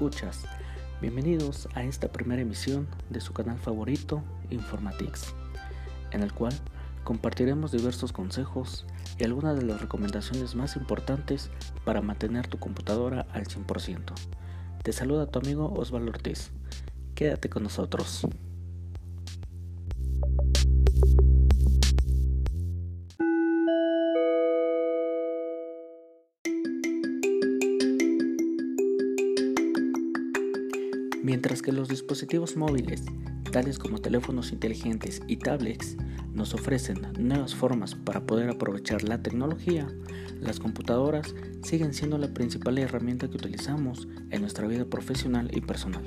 escuchas. Bienvenidos a esta primera emisión de su canal favorito, Informatix, en el cual compartiremos diversos consejos y algunas de las recomendaciones más importantes para mantener tu computadora al 100%. Te saluda tu amigo Osvaldo Ortiz. Quédate con nosotros. Mientras que los dispositivos móviles, tales como teléfonos inteligentes y tablets, nos ofrecen nuevas formas para poder aprovechar la tecnología, las computadoras siguen siendo la principal herramienta que utilizamos en nuestra vida profesional y personal.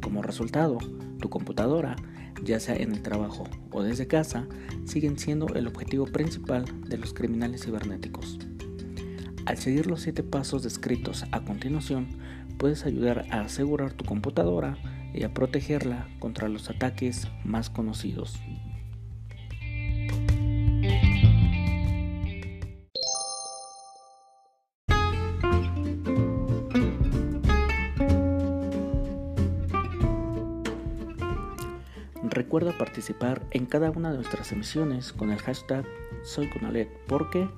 Como resultado, tu computadora, ya sea en el trabajo o desde casa, siguen siendo el objetivo principal de los criminales cibernéticos. Al seguir los 7 pasos descritos a continuación, puedes ayudar a asegurar tu computadora y a protegerla contra los ataques más conocidos. Recuerda participar en cada una de nuestras emisiones con el hashtag SoyConalet porque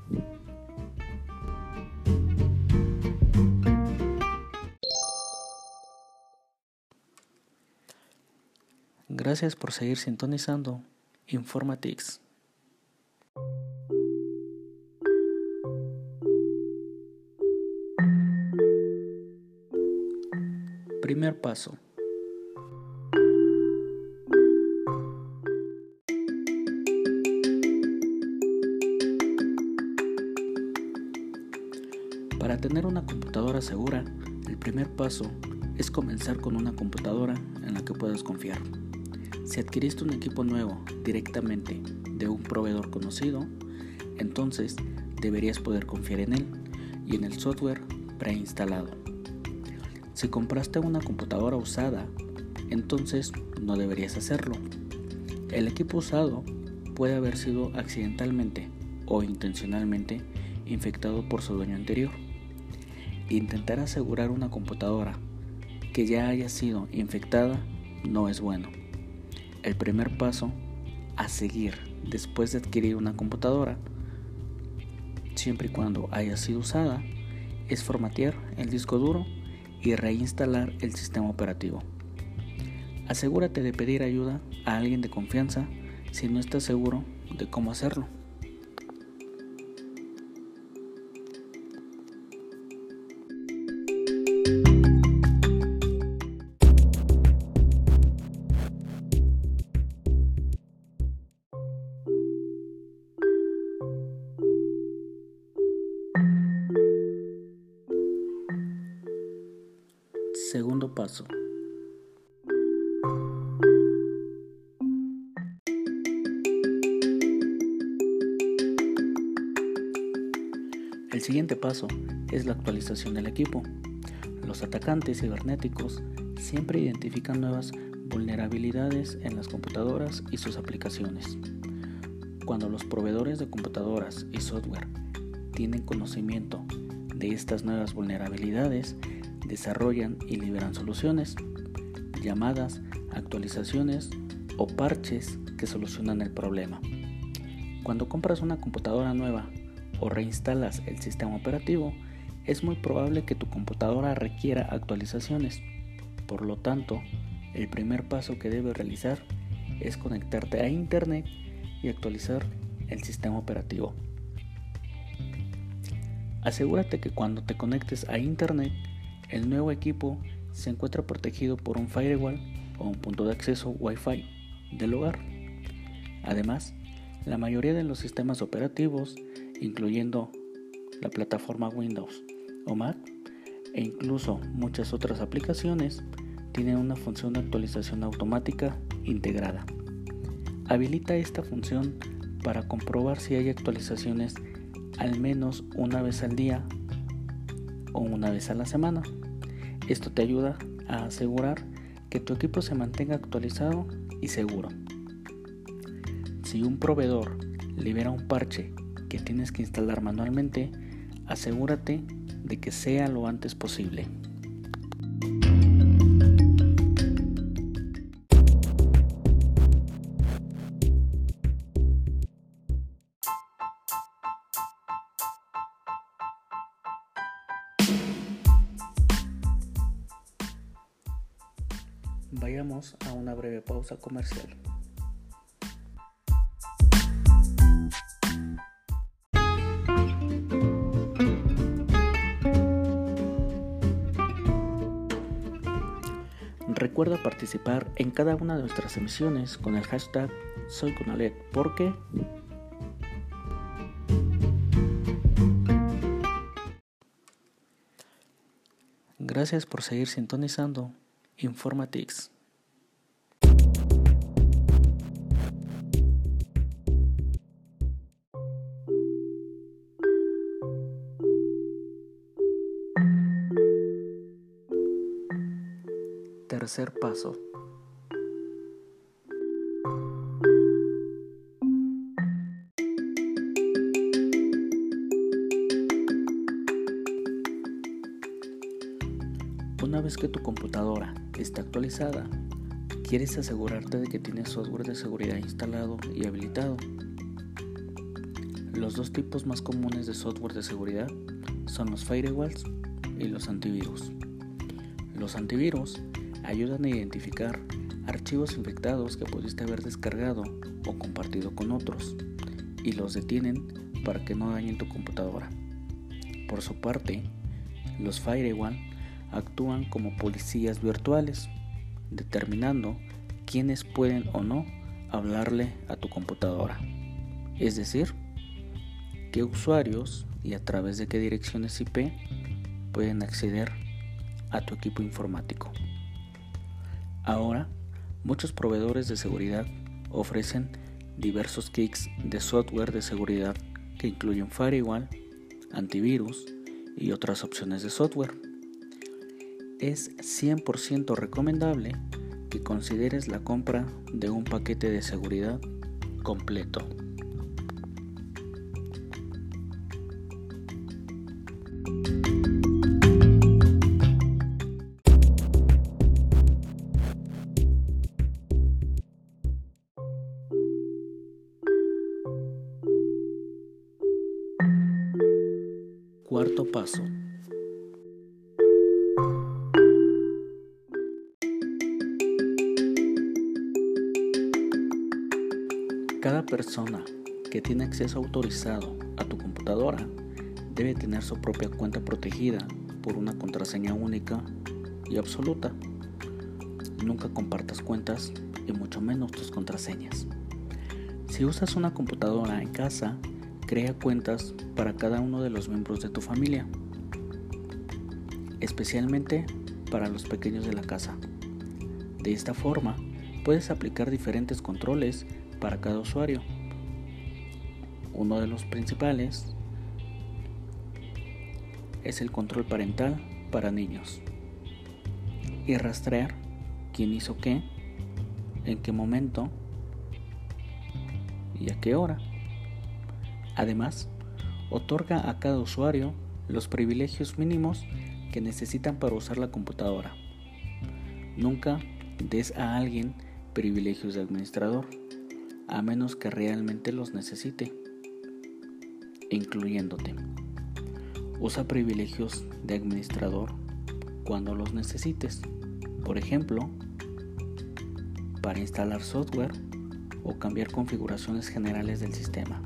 Gracias por seguir sintonizando Informatix. Primer paso. Para tener una computadora segura, el primer paso es comenzar con una computadora en la que puedas confiar. Si adquiriste un equipo nuevo directamente de un proveedor conocido, entonces deberías poder confiar en él y en el software preinstalado. Si compraste una computadora usada, entonces no deberías hacerlo. El equipo usado puede haber sido accidentalmente o intencionalmente infectado por su dueño anterior. Intentar asegurar una computadora que ya haya sido infectada no es bueno. El primer paso a seguir después de adquirir una computadora, siempre y cuando haya sido usada, es formatear el disco duro y reinstalar el sistema operativo. Asegúrate de pedir ayuda a alguien de confianza si no estás seguro de cómo hacerlo. Segundo paso. El siguiente paso es la actualización del equipo. Los atacantes cibernéticos siempre identifican nuevas vulnerabilidades en las computadoras y sus aplicaciones. Cuando los proveedores de computadoras y software tienen conocimiento de estas nuevas vulnerabilidades, desarrollan y liberan soluciones, llamadas actualizaciones o parches que solucionan el problema. Cuando compras una computadora nueva o reinstalas el sistema operativo, es muy probable que tu computadora requiera actualizaciones. Por lo tanto, el primer paso que debes realizar es conectarte a Internet y actualizar el sistema operativo. Asegúrate que cuando te conectes a Internet el nuevo equipo se encuentra protegido por un firewall o un punto de acceso Wi-Fi del hogar. Además, la mayoría de los sistemas operativos, incluyendo la plataforma Windows o Mac, e incluso muchas otras aplicaciones, tienen una función de actualización automática integrada. Habilita esta función para comprobar si hay actualizaciones al menos una vez al día o una vez a la semana. Esto te ayuda a asegurar que tu equipo se mantenga actualizado y seguro. Si un proveedor libera un parche que tienes que instalar manualmente, asegúrate de que sea lo antes posible. Pausa comercial. Recuerda participar en cada una de nuestras emisiones con el hashtag SoyConalet porque Gracias por seguir sintonizando Informatix. Tercer paso. Una vez que tu computadora está actualizada, quieres asegurarte de que tienes software de seguridad instalado y habilitado. Los dos tipos más comunes de software de seguridad son los firewalls y los antivirus. Los antivirus ayudan a identificar archivos infectados que pudiste haber descargado o compartido con otros y los detienen para que no dañen tu computadora. Por su parte, los firewall actúan como policías virtuales, determinando quiénes pueden o no hablarle a tu computadora. Es decir, qué usuarios y a través de qué direcciones IP pueden acceder a tu equipo informático. Ahora, muchos proveedores de seguridad ofrecen diversos kits de software de seguridad que incluyen firewall, antivirus y otras opciones de software es 100% recomendable que consideres la compra de un paquete de seguridad completo. Cuarto paso. Cada persona que tiene acceso autorizado a tu computadora debe tener su propia cuenta protegida por una contraseña única y absoluta. Nunca compartas cuentas y mucho menos tus contraseñas. Si usas una computadora en casa, crea cuentas para cada uno de los miembros de tu familia, especialmente para los pequeños de la casa. De esta forma, puedes aplicar diferentes controles para cada usuario. Uno de los principales es el control parental para niños y rastrear quién hizo qué, en qué momento y a qué hora. Además, otorga a cada usuario los privilegios mínimos que necesitan para usar la computadora. Nunca des a alguien privilegios de administrador a menos que realmente los necesite, incluyéndote. Usa privilegios de administrador cuando los necesites, por ejemplo, para instalar software o cambiar configuraciones generales del sistema.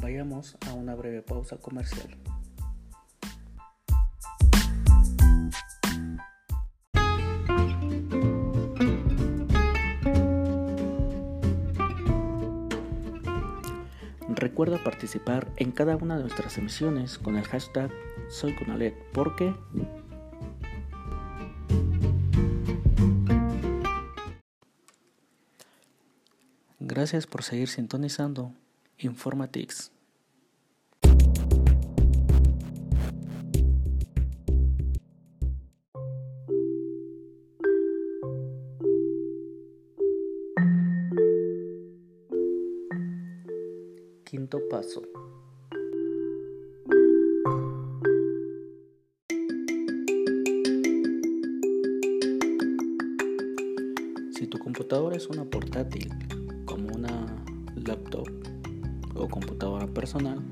Vayamos a una breve pausa comercial. Recuerda participar en cada una de nuestras emisiones con el hashtag SoyConalet porque Gracias por seguir sintonizando Informatix. Quinto paso. Si tu computadora es una portátil, computadora personal,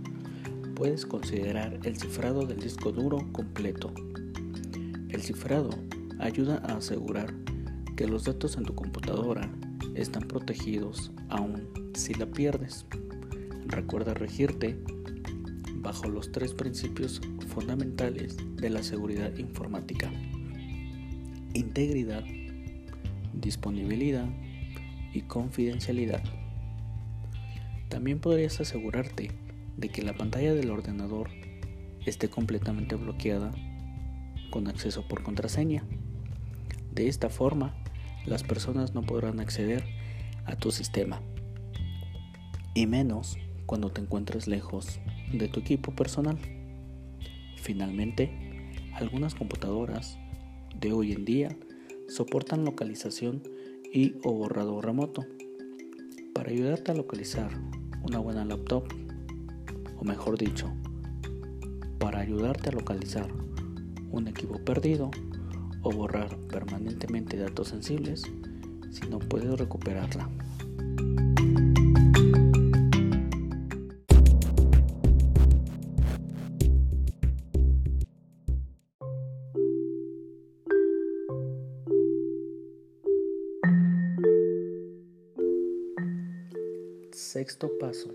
puedes considerar el cifrado del disco duro completo. El cifrado ayuda a asegurar que los datos en tu computadora están protegidos aún si la pierdes. Recuerda regirte bajo los tres principios fundamentales de la seguridad informática. Integridad, disponibilidad y confidencialidad. También podrías asegurarte de que la pantalla del ordenador esté completamente bloqueada con acceso por contraseña. De esta forma, las personas no podrán acceder a tu sistema, y menos cuando te encuentres lejos de tu equipo personal. Finalmente, algunas computadoras de hoy en día soportan localización y o borrado remoto. Para ayudarte a localizar una buena laptop, o mejor dicho, para ayudarte a localizar un equipo perdido o borrar permanentemente datos sensibles si no puedes recuperarla. Sexto paso.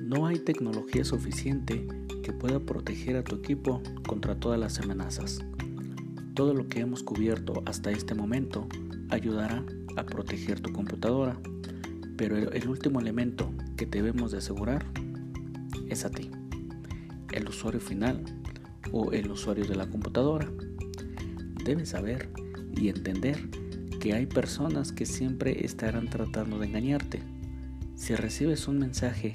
No hay tecnología suficiente que pueda proteger a tu equipo contra todas las amenazas. Todo lo que hemos cubierto hasta este momento ayudará a proteger tu computadora, pero el último elemento que debemos de asegurar es a ti, el usuario final o el usuario de la computadora. Debes saber y entender que hay personas que siempre estarán tratando de engañarte. Si recibes un mensaje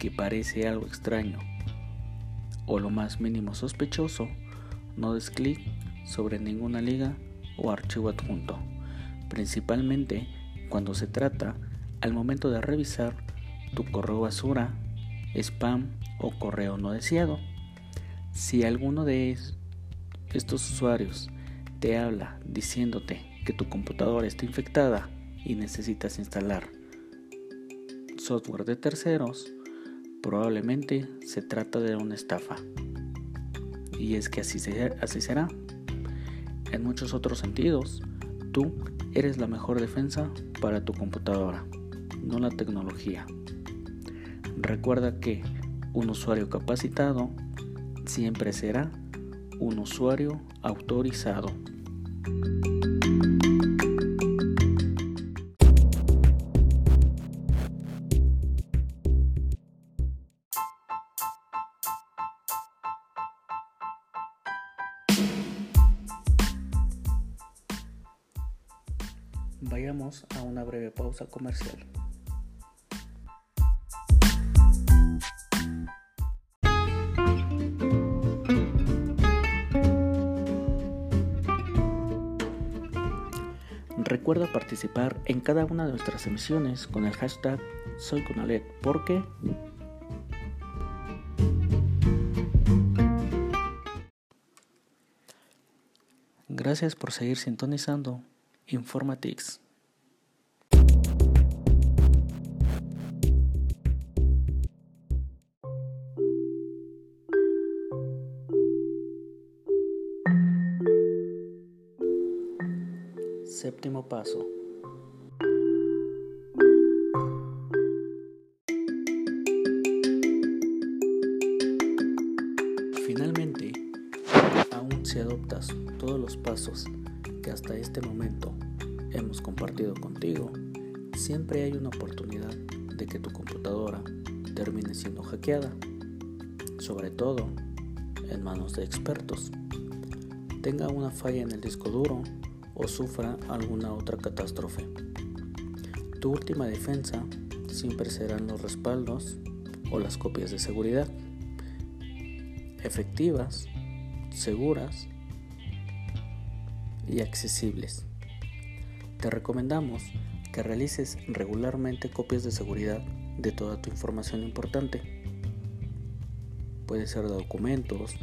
que parece algo extraño o lo más mínimo sospechoso, no des clic sobre ninguna liga o archivo adjunto, principalmente cuando se trata al momento de revisar tu correo basura, spam o correo no deseado. Si alguno de estos usuarios te habla diciéndote que tu computadora está infectada y necesitas instalar software de terceros, probablemente se trata de una estafa. Y es que así, será. En muchos otros sentidos, tú eres la mejor defensa para tu computadora, no la tecnología. Recuerda que un usuario capacitado siempre será un usuario autorizado. Vayamos a una breve pausa comercial. Recuerda participar en cada una de nuestras emisiones con el hashtag SoyConalet porque Gracias por seguir sintonizando Informatix. Séptimo paso. Finalmente, aún si adoptas todos los pasos que hasta este momento hemos compartido contigo, siempre hay una oportunidad de que tu computadora termine siendo hackeada, sobre todo en manos de expertos. Tenga una falla en el disco duro o sufra alguna otra catástrofe. Tu última defensa siempre serán los respaldos o las copias de seguridad, efectivas, seguras y accesibles. Te recomendamos que realices regularmente copias de seguridad de toda tu información importante. Puede ser documentos,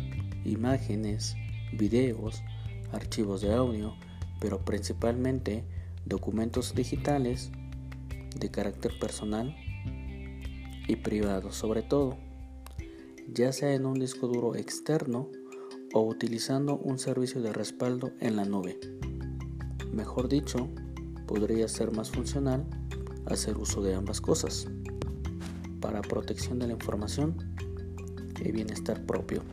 imágenes, videos, archivos de audio, pero principalmente documentos digitales de carácter personal y privado sobre todo, ya sea en un disco duro externo o utilizando un servicio de respaldo en la nube. Mejor dicho, podría ser más funcional hacer uso de ambas cosas para protección de la información y bienestar propio.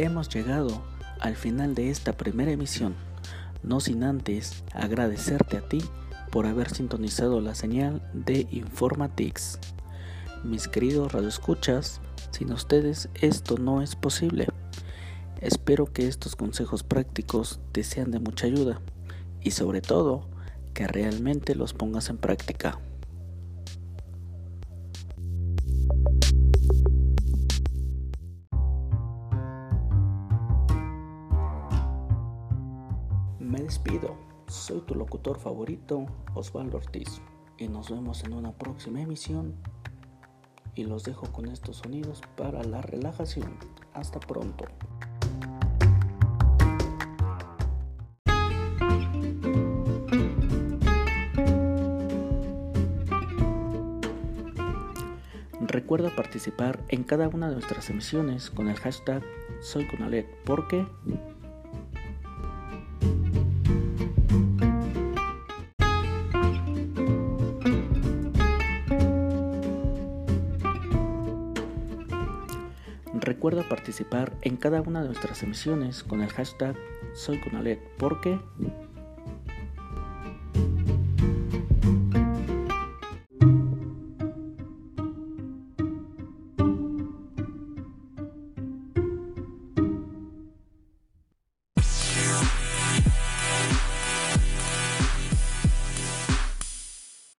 Hemos llegado al final de esta primera emisión, no sin antes agradecerte a ti por haber sintonizado la señal de Informatix. Mis queridos radioescuchas, sin ustedes esto no es posible. Espero que estos consejos prácticos te sean de mucha ayuda y sobre todo que realmente los pongas en práctica. Me despido. Soy tu locutor favorito, Osvaldo Ortiz, y nos vemos en una próxima emisión. Y los dejo con estos sonidos para la relajación. Hasta pronto. Recuerda participar en cada una de nuestras emisiones con el hashtag SoyConalet porque Recuerda participar en cada una de nuestras emisiones con el hashtag SoyConalet porque